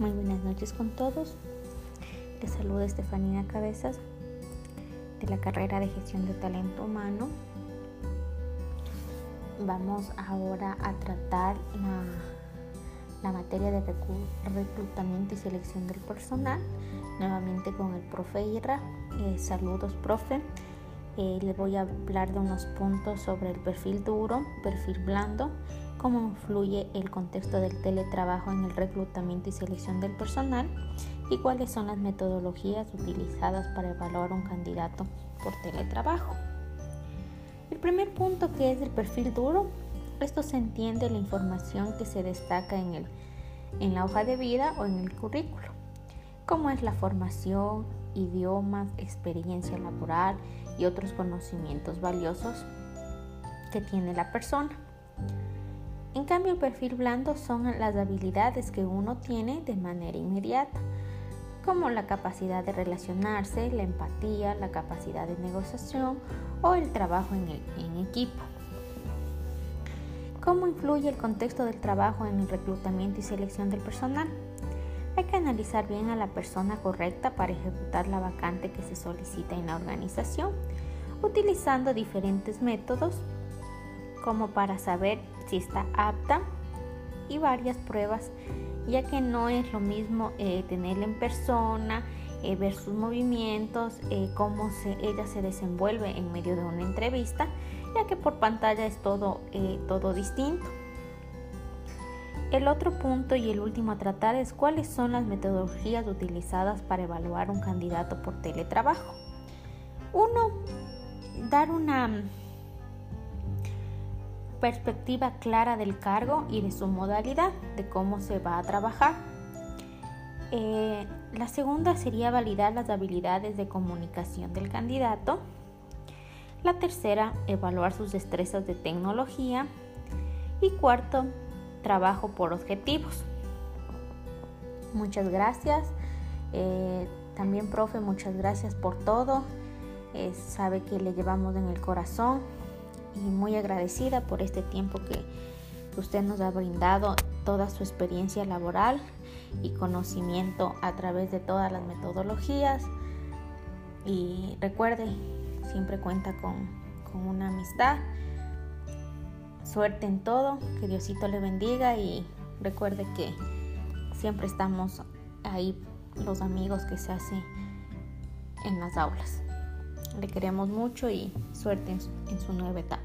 Muy buenas noches con todos. Les saluda Estefanía Cabezas de la carrera de gestión de talento humano. Vamos ahora a tratar la, materia de reclutamiento y selección del personal, nuevamente con el profe Ira. Eh, saludos, profe. Eh, les voy a hablar de unos puntos sobre el perfil duro, perfil blando, cómo influye el contexto del teletrabajo en el reclutamiento y selección del personal y cuáles son las metodologías utilizadas para evaluar un candidato por teletrabajo. El primer punto que es el perfil duro, esto se entiende la información que se destaca en, el, en la hoja de vida o en el currículo, como es la formación, idiomas, experiencia laboral y otros conocimientos valiosos que tiene la persona. En cambio, el perfil blando son las habilidades que uno tiene de manera inmediata, como la capacidad de relacionarse, la empatía, la capacidad de negociación o el trabajo en, en equipo. ¿Cómo influye el contexto del trabajo en el reclutamiento y selección del personal? Hay que analizar bien a la persona correcta para ejecutar la vacante que se solicita en la organización, utilizando diferentes métodos como para saber si está apta y varias pruebas, ya que no es lo mismo eh, tenerla en persona, eh, ver sus movimientos, eh, cómo se, ella se desenvuelve en medio de una entrevista, ya que por pantalla es todo, todo distinto. El otro punto y el último a tratar es cuáles son las metodologías utilizadas para evaluar un candidato por teletrabajo. Uno, dar una perspectiva clara del cargo y de su modalidad, de cómo se va a trabajar. Eh, la segunda sería validar las habilidades de comunicación del candidato. La tercera, evaluar sus destrezas de tecnología. Y cuarto, trabajo por objetivos. Muchas gracias. Eh, también, profe, muchas gracias por todo. Eh, sabe que le llevamos en el corazón y muy agradecida por este tiempo que usted nos ha brindado, toda su experiencia laboral y conocimiento a través de todas las metodologías. Y recuerde, siempre cuenta con, con una amistad. Suerte en todo, que Diosito le bendiga y recuerde que siempre estamos ahí los amigos que se hacen en las aulas. Le queremos mucho y suerte en su, nueva etapa.